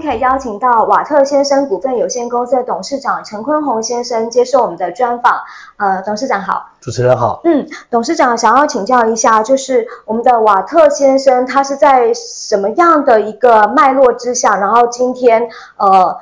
可以邀请到瓦特先生股份有限公司的董事长陈坤宏先生接受我们的专访。呃，董事长好，主持人好。嗯，董事长想要请教一下，就是我们的瓦特先生他是在什么样的一个脉络之下，然后今天呃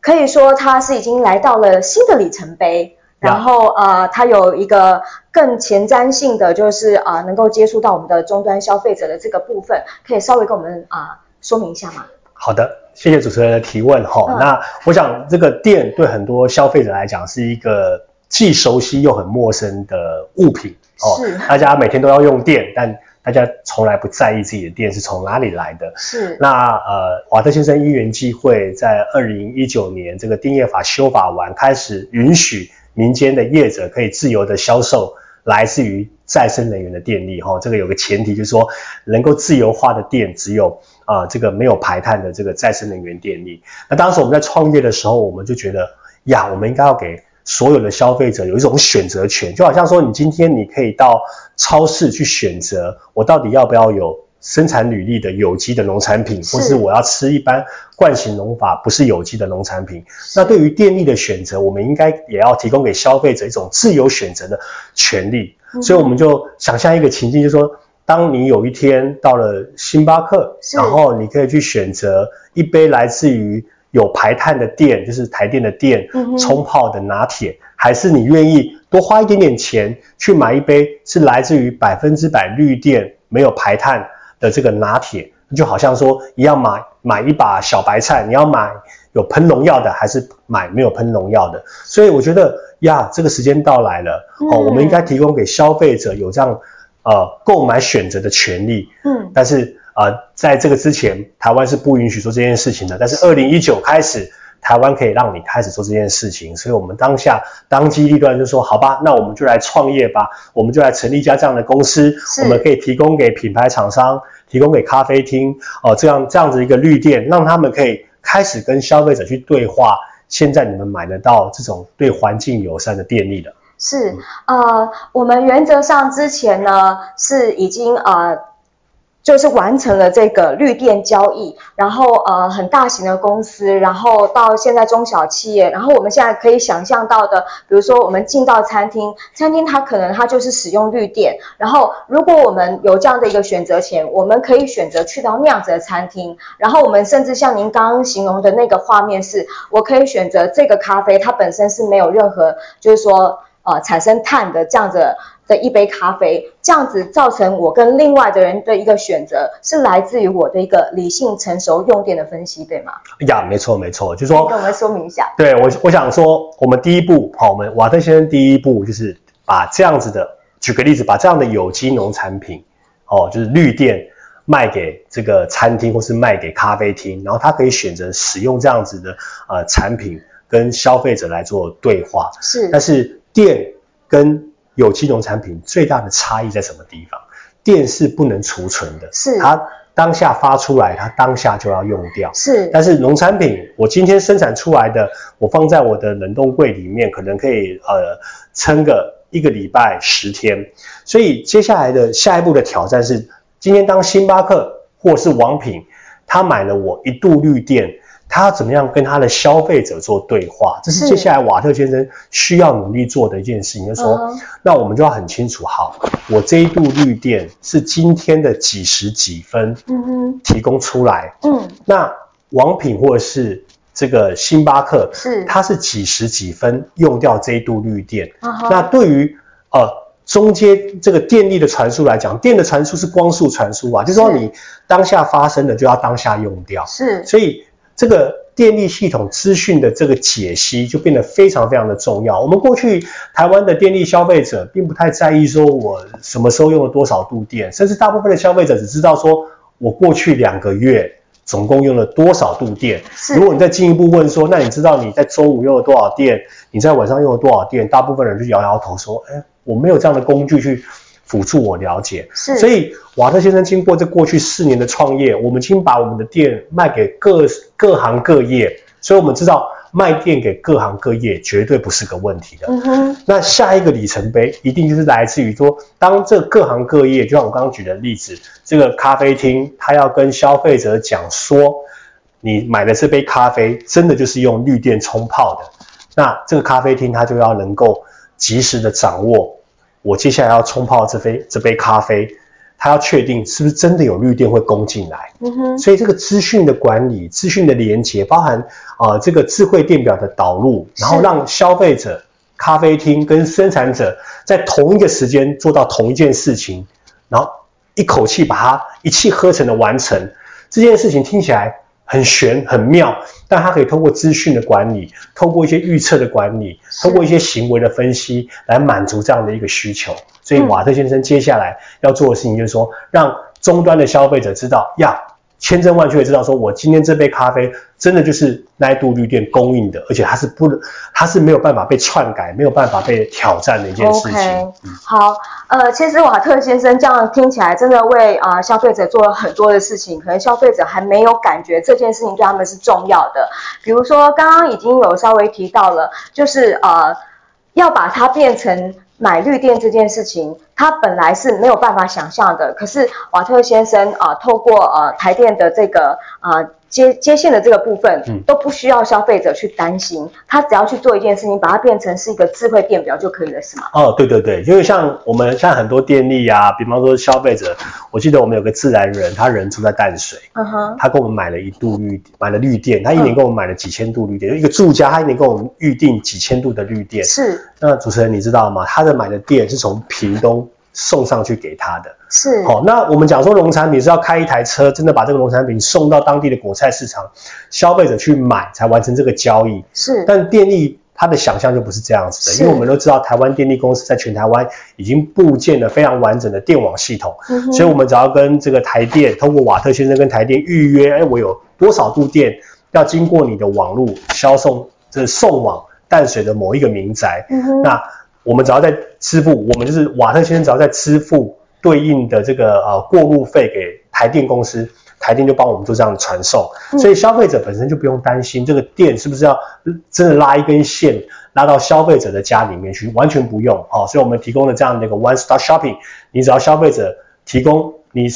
可以说他是已经来到了新的里程碑，然后呃他有一个更前瞻性的，就是啊、呃、能够接触到我们的终端消费者的这个部分，可以稍微跟我们啊、呃、说明一下吗？好的，谢谢主持人的提问哈、嗯。那我想这个电对很多消费者来讲是一个既熟悉又很陌生的物品哦。是。大家每天都要用电，但大家从来不在意自己的电是从哪里来的。是。那呃，瓦特先生因缘际会，在二零一九年这个电业法修法完，开始允许民间的业者可以自由的销售来自于再生能源的电力哈。这个有个前提就是说，能够自由化的电只有。啊、呃，这个没有排碳的这个再生能源电力。那当时我们在创业的时候，我们就觉得呀，我们应该要给所有的消费者有一种选择权，就好像说，你今天你可以到超市去选择，我到底要不要有生产履历的有机的农产品，或是我要吃一般惯行农法不是有机的农产品。那对于电力的选择，我们应该也要提供给消费者一种自由选择的权利。嗯、所以我们就想象一个情境，就是说。当你有一天到了星巴克，然后你可以去选择一杯来自于有排碳的电，就是台电的电冲泡的拿铁，还是你愿意多花一点点钱去买一杯是来自于百分之百绿电、没有排碳的这个拿铁，就好像说一样买买一把小白菜，你要买有喷农药的还是买没有喷农药的？所以我觉得呀，这个时间到来了，哦，我们应该提供给消费者有这样。呃，购买选择的权利，嗯，但是呃，在这个之前，台湾是不允许做这件事情的。但是二零一九开始，台湾可以让你开始做这件事情，所以我们当下当机立断就说，好吧，那我们就来创业吧，我们就来成立一家这样的公司，我们可以提供给品牌厂商，提供给咖啡厅，哦、呃，这样这样子一个绿店，让他们可以开始跟消费者去对话。现在你们买得到这种对环境友善的电力的。是，呃，我们原则上之前呢是已经呃，就是完成了这个绿电交易，然后呃很大型的公司，然后到现在中小企业，然后我们现在可以想象到的，比如说我们进到餐厅，餐厅它可能它就是使用绿电，然后如果我们有这样的一个选择权，我们可以选择去到那样子的餐厅，然后我们甚至像您刚刚形容的那个画面是，我可以选择这个咖啡，它本身是没有任何就是说。呃，产生碳的这样子的一杯咖啡，这样子造成我跟另外的人的一个选择，是来自于我的一个理性成熟用电的分析，对吗？呀，没错没错，就是说，跟我们说明一下。对我，我想说，我们第一步，好，我们瓦特先生第一步就是把这样子的，举个例子，把这样的有机农产品，哦，就是绿电卖给这个餐厅或是卖给咖啡厅，然后他可以选择使用这样子的呃产品跟消费者来做对话。是，但是。电跟有机农产品最大的差异在什么地方？电是不能储存的，是它当下发出来，它当下就要用掉。是，但是农产品，我今天生产出来的，我放在我的冷冻柜里面，可能可以呃撑个一个礼拜十天。所以接下来的下一步的挑战是，今天当星巴克或是王品，他买了我一度绿电。他要怎么样跟他的消费者做对话？这是接下来瓦特先生需要努力做的一件事情。就是说，嗯，那我们就要很清楚，好，我这一度绿电是今天的几十几分，嗯提供出来，嗯，那王品或者是这个星巴克，是，它是几十几分用掉这一度绿电，嗯，那对于呃中间这个电力的传输来讲，电的传输是光速传输啊，就是说你当下发生的就要当下用掉，是，所以。这个电力系统资讯的这个解析就变得非常非常的重要。我们过去台湾的电力消费者并不太在意说我什么时候用了多少度电，甚至大部分的消费者只知道说我过去两个月总共用了多少度电。如果你再进一步问说，那你知道你在周五用了多少电？你在晚上用了多少电？大部分人就摇摇头说，哎，我没有这样的工具去。辅助我了解。是，所以瓦特先生经过这过去四年的创业，我们已经把我们的店卖给各各行各业，所以我们知道。卖店给各行各业绝对不是个问题的。嗯哼。那下一个里程碑一定就是来自于说，当这各行各业，就像我刚刚举的例子，这个咖啡厅，他要跟消费者讲说，你买的这杯咖啡真的就是用绿电冲泡的，那这个咖啡厅它就要能够及时的掌握，我接下来要冲泡这杯这杯咖啡。他要确定是不是真的有绿电会供进来，嗯哼，所以这个资讯的管理、资讯的连接，包含呃这个智慧电表的导入，然后让消费者、咖啡厅跟生产者在同一个时间做到同一件事情，然后一口气把它一气呵成的完成。这件事情听起来很玄很妙，但它可以通过资讯的管理，透过一些预测的管理，通过一些行为的分析来满足这样的一个需求。所以瓦特先生接下来要做的事情就是说，让终端的消费者知道呀，千真万确的知道说，我今天这杯咖啡真的就是那一度绿店供应的，而且它是不，它是没有办法被篡改，没有办法被挑战的一件事情。好，呃，其实瓦特先生这样听起来真的为啊、消费者做了很多的事情，可能消费者还没有感觉这件事情对他们是重要的。比如说刚刚已经有稍微提到了，就是呃要把它变成。买绿电这件事情，他本来是没有办法想象的。可是瓦特先生啊、呃，透过呃台电的这个啊。呃接接线的这个部分，嗯，都不需要消费者去担心，他只要去做一件事情，把它变成是一个智慧电表就可以了，是吗？哦，对对对，因为像我们像很多电力啊，比方说消费者，我记得我们有个自然人，他人住在淡水，嗯哼，他给我们买了一度绿，买了绿电，他一年给我们买了几千度绿电，嗯、一个住家他一年给我们预定几千度的绿电，是。那主持人你知道吗？他的买的电是从屏东。送上去给他的，是。好，那我们讲说农产品是要开一台车，真的把这个农产品送到当地的果菜市场，消费者去买才完成这个交易。是。但电力它的想象就不是这样子的，因为我们都知道台湾电力公司在全台湾已经布建了非常完整的电网系统，嗯、所以我们只要跟这个台电，通过瓦特先生跟台电预约，哎，我有多少度电要经过你的网络销送，这、就是、送往淡水的某一个民宅，嗯、那。我们只要在支付，我们就是瓦特先生，只要在支付对应的这个呃过路费给台电公司，台电就帮我们做这样的传送，所以消费者本身就不用担心这个电是不是要真的拉一根线拉到消费者的家里面去，完全不用哦。所以我们提供了这样的一个 one stop shopping，你只要消费者提供你。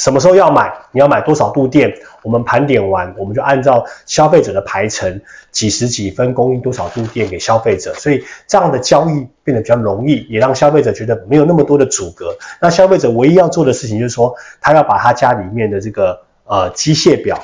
什么时候要买？你要买多少度电？我们盘点完，我们就按照消费者的排程，几十几分供应多少度电给消费者。所以这样的交易变得比较容易，也让消费者觉得没有那么多的阻隔。那消费者唯一要做的事情就是说，他要把他家里面的这个呃机械表。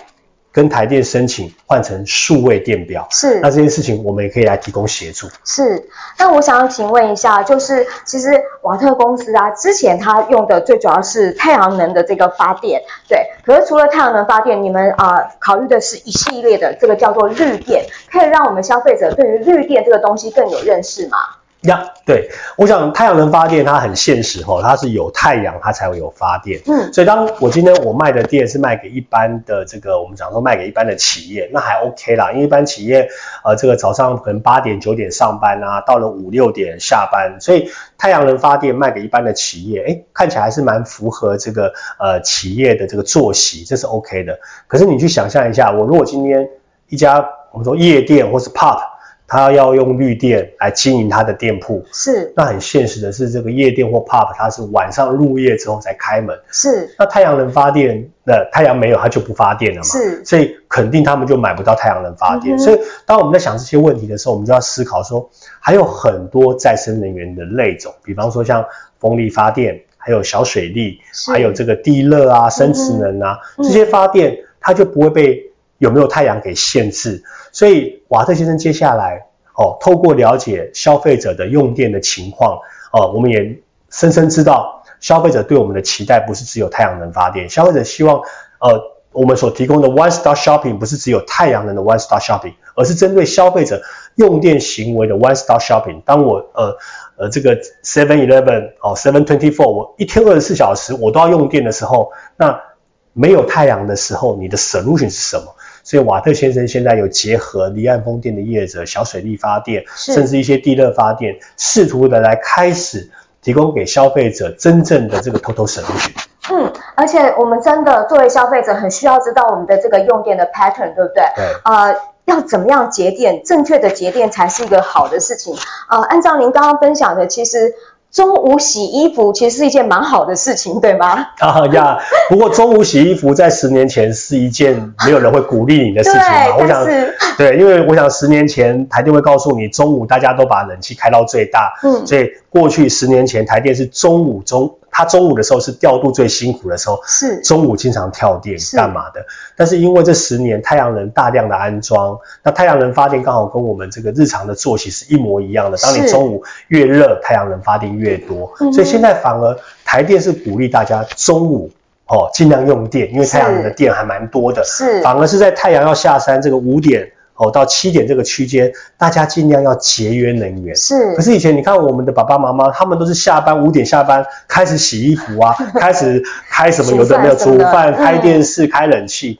跟台电申请换成数位电表，是。那这件事情我们也可以来提供协助。是。那我想要请问一下，就是其实瓦特公司啊，之前它用的最主要是太阳能的这个发电，对。可是除了太阳能发电，你们啊、呃、考虑的是一系列的这个叫做绿电，可以让我们消费者对于绿电这个东西更有认识吗？呀、yeah，对，我想太阳能发电它很现实吼，它是有太阳它才会有发电。嗯，所以当我今天我卖的电是卖给一般的这个我们讲说卖给一般的企业，那还 OK 啦，因为一般企业呃这个早上可能八点九点上班啊，到了五六点下班，所以太阳能发电卖给一般的企业，哎，看起来还是蛮符合这个呃企业的这个作息，这是 OK 的。可是你去想象一下，我如果今天一家我们说夜店或是 pub。他要用绿电来经营他的店铺，是。那很现实的是，这个夜店或 pub，它是晚上入夜之后才开门，是。那太阳能发电，那太阳没有，它就不发电了嘛，是。所以肯定他们就买不到太阳能发电。嗯、所以当我们在想这些问题的时候，我们就要思考说，还有很多再生能源的类种，比方说像风力发电，还有小水力，还有这个地热啊、生磁能啊、嗯，这些发电它就不会被有没有太阳给限制。所以瓦特先生接下来哦，透过了解消费者的用电的情况哦，我们也深深知道消费者对我们的期待不是只有太阳能发电，消费者希望呃我们所提供的 One Star Shopping 不是只有太阳能的 One Star Shopping，而是针对消费者用电行为的 One Star Shopping。当我呃呃这个 Seven Eleven 哦 Seven Twenty Four 我一天二十四小时我都要用电的时候，那没有太阳的时候，你的 solution 是什么？所以瓦特先生现在有结合离岸风电的业者、小水力发电，甚至一些地热发电，试图的来开始提供给消费者真正的这个 total solution。嗯，而且我们真的作为消费者，很需要知道我们的这个用电的 pattern，对不对？对。呃，要怎么样节电？正确的节电才是一个好的事情。呃，按照您刚刚分享的，其实。中午洗衣服其实是一件蛮好的事情，对吗？啊呀，不过中午洗衣服在十年前是一件没有人会鼓励你的事情嘛。我想，对，因为我想十年前台电会告诉你，中午大家都把冷气开到最大，嗯，所以过去十年前台电是中午中。他中午的时候是调度最辛苦的时候，是中午经常跳电干嘛的？但是因为这十年太阳能大量的安装，那太阳能发电刚好跟我们这个日常的作息是一模一样的。当你中午越热，太阳能发电越多，所以现在反而台电是鼓励大家中午哦尽量用电，因为太阳能的电还蛮多的。是，反而是在太阳要下山这个五点。哦，到七点这个区间，大家尽量要节约能源。是。可是以前你看我们的爸爸妈妈，他们都是下班五点下班开始洗衣服啊，开始 开什么有的没有煮饭、开电视、开冷气。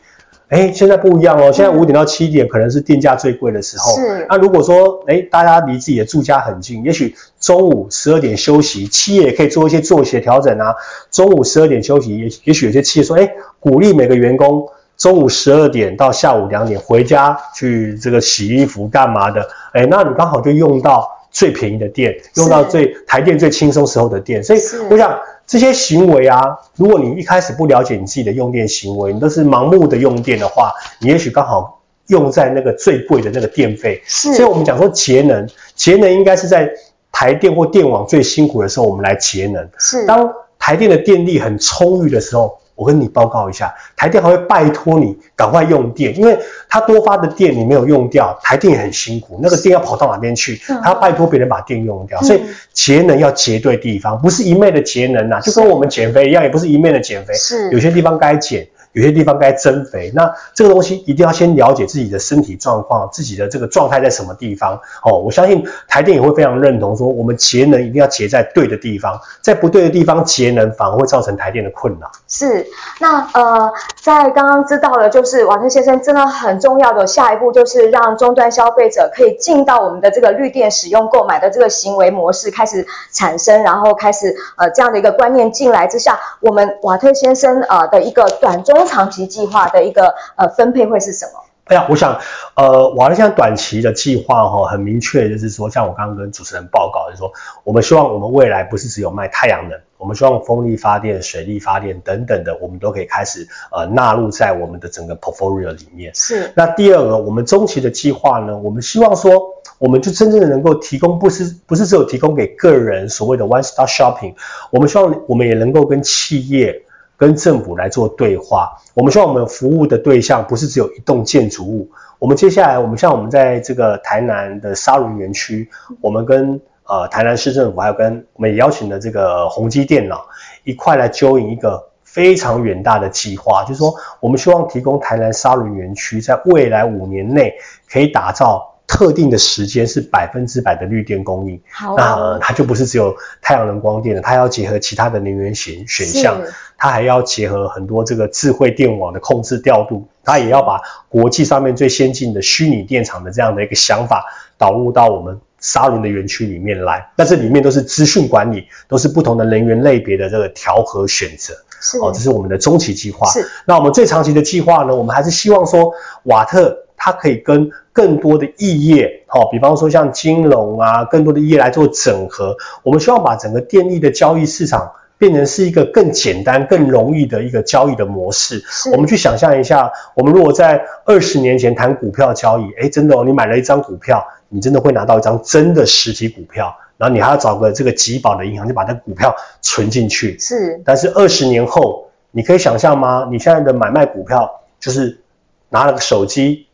哎，现在不一样哦，现在五点到七点可能是电价最贵的时候。是。那如果说哎，大家离自己的住家很近，也许中午十二点休息，企业也可以做一些作息的调整啊。中午十二点休息，也也许有些企业说，哎，鼓励每个员工。中午十二点到下午两点回家去这个洗衣服干嘛的？哎，那你刚好就用到最便宜的电，用到最台电最轻松时候的电。所以我想这些行为啊，如果你一开始不了解你自己的用电行为，你都是盲目的用电的话，你也许刚好用在那个最贵的那个电费。是。所以我们讲说节能，节能应该是在台电或电网最辛苦的时候，我们来节能。是。当台电的电力很充裕的时候。我跟你报告一下，台电还会拜托你赶快用电，因为它多发的电你没有用掉，台电也很辛苦，那个电要跑到哪边去？他要拜托别人把电用掉，所以节能要节对地方，不是一昧的节能呐，就跟我们减肥一样，也不是一昧的减肥，是有些地方该减。有些地方该增肥，那这个东西一定要先了解自己的身体状况，自己的这个状态在什么地方哦。我相信台电也会非常认同说，我们节能一定要节在对的地方，在不对的地方节能反而会造成台电的困扰。是，那呃，在刚刚知道了，就是瓦特先生真的很重要的下一步，就是让终端消费者可以进到我们的这个绿电使用购买的这个行为模式开始产生，然后开始呃这样的一个观念进来之下，我们瓦特先生呃的一个短中。长期计划的一个呃分配会是什么？哎呀，我想，呃，我好像短期的计划哈，很明确，就是说，像我刚刚跟主持人报告，就是说，我们希望我们未来不是只有卖太阳能，我们希望风力发电、水力发电等等的，我们都可以开始呃纳入在我们的整个 portfolio 里面。是。那第二个，我们中期的计划呢，我们希望说，我们就真正的能够提供，不是不是只有提供给个人所谓的 one stop shopping，我们希望我们也能够跟企业。跟政府来做对话，我们希望我们服务的对象不是只有一栋建筑物。我们接下来，我们像我们在这个台南的沙仑园区，我们跟呃台南市政府还有跟我们也邀请的这个宏基电脑一块来 join 一个非常远大的计划，就是说我们希望提供台南沙仑园区在未来五年内可以打造。特定的时间是百分之百的绿电供应，那、呃、它就不是只有太阳能光电了，它要结合其他的能源选选项，它还要结合很多这个智慧电网的控制调度，它也要把国际上面最先进的虚拟电厂的这样的一个想法导入到我们沙仑的园区里面来。那这里面都是资讯管理，都是不同的能源类别的这个调和选择。是哦，这是我们的中期计划。是，那我们最长期的计划呢？我们还是希望说瓦特。它可以跟更多的异业，好，比方说像金融啊，更多的异业来做整合。我们希望把整个电力的交易市场变成是一个更简单、更容易的一个交易的模式。我们去想象一下，我们如果在二十年前谈股票交易，诶，真的哦，你买了一张股票，你真的会拿到一张真的实体股票，然后你还要找个这个集保的银行，就把那个股票存进去。是。但是二十年后，你可以想象吗？你现在的买卖股票就是拿了个手机。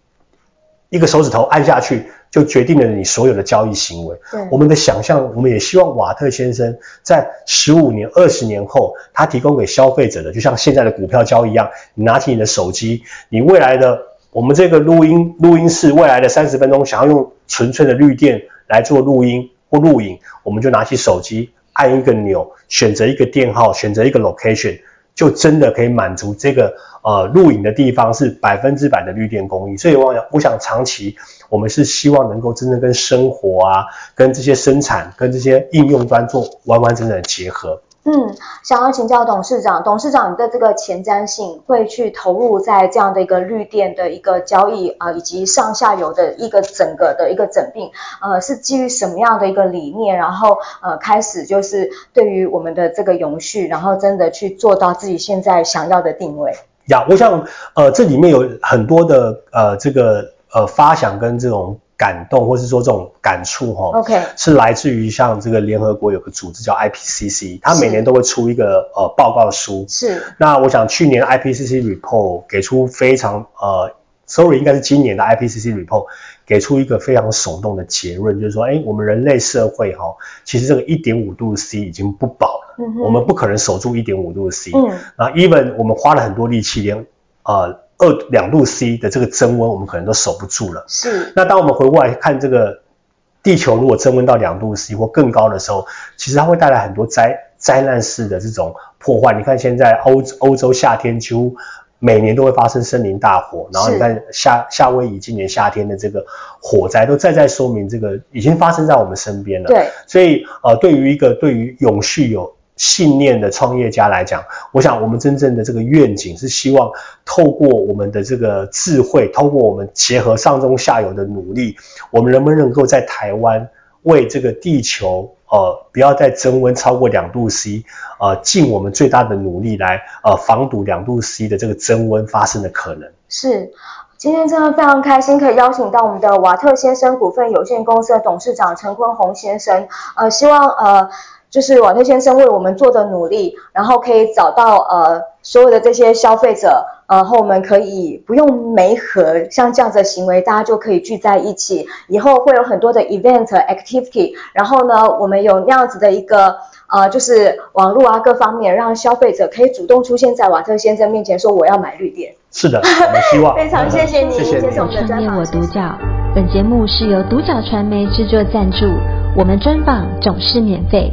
一个手指头按下去，就决定了你所有的交易行为。我们的想象，我们也希望瓦特先生在十五年、二十年后，他提供给消费者的，就像现在的股票交易一样。你拿起你的手机，你未来的我们这个录音录音室未来的三十分钟，想要用纯粹的绿电来做录音或录影，我们就拿起手机按一个钮，选择一个电号，选择一个 location，就真的可以满足这个呃录影的地方是百分之百的绿电工艺。所以我想，我想长期我们是希望能够真正跟生活啊，跟这些生产、跟这些应用端做完完整整的结合。嗯，想要请教董事长，董事长你的这个前瞻性会去投入在这样的一个绿电的一个交易啊、以及上下游的一个整个的一个整并，呃，是基于什么样的一个理念？然后呃，开始就是对于我们的这个永续，然后真的去做到自己现在想要的定位。呀，我想呃，这里面有很多的呃，这个呃发想跟这种。感动，或是说这种感触，哈，OK，是来自于像这个联合国有个组织叫 IPCC，它每年都会出一个呃报告书。是。那我想去年 IPCC report 给出非常呃，sorry，应该是今年的 IPCC report 给出一个非常耸动的结论，就是说，哎，我们人类社会哈，其实这个一点五度 C 已经不保了，嗯，我们不可能守住一点五度 C。嗯。啊，even 我们花了很多力气，连呃。二两度 C 的这个增温，我们可能都守不住了。是。那当我们回过来看这个地球，如果增温到两度 C 或更高的时候，其实它会带来很多灾灾难式的这种破坏。你看现在欧欧洲夏天几乎每年都会发生森林大火，然后你看夏夏威夷今年夏天的这个火灾，都再再说明这个已经发生在我们身边了。对。所以呃，对于一个对于永续有信念的创业家来讲，我想我们真正的这个愿景是希望透过我们的这个智慧，透过我们结合上中下游的努力，我们能不能够在台湾为这个地球呃不要再增温超过两度 C，呃尽我们最大的努力来呃防堵两度 C 的这个增温发生的可能。是，今天真的非常开心可以邀请到我们的瓦特先生股份有限公司的董事长陈坤宏先生，呃希望呃。就是瓦特先生为我们做的努力，然后可以找到呃所有的这些消费者，然后我们可以不用媒合，像这样子的行为，大家就可以聚在一起。以后会有很多的 event activity，然后呢，我们有那样子的一个呃，就是网络啊各方面，让消费者可以主动出现在瓦特先生面前，说我要买绿电。是的，我们希望。非常谢谢你，谢谢你。我创业我独角，本节目是由独角传媒制作赞助，我们专访总是免费。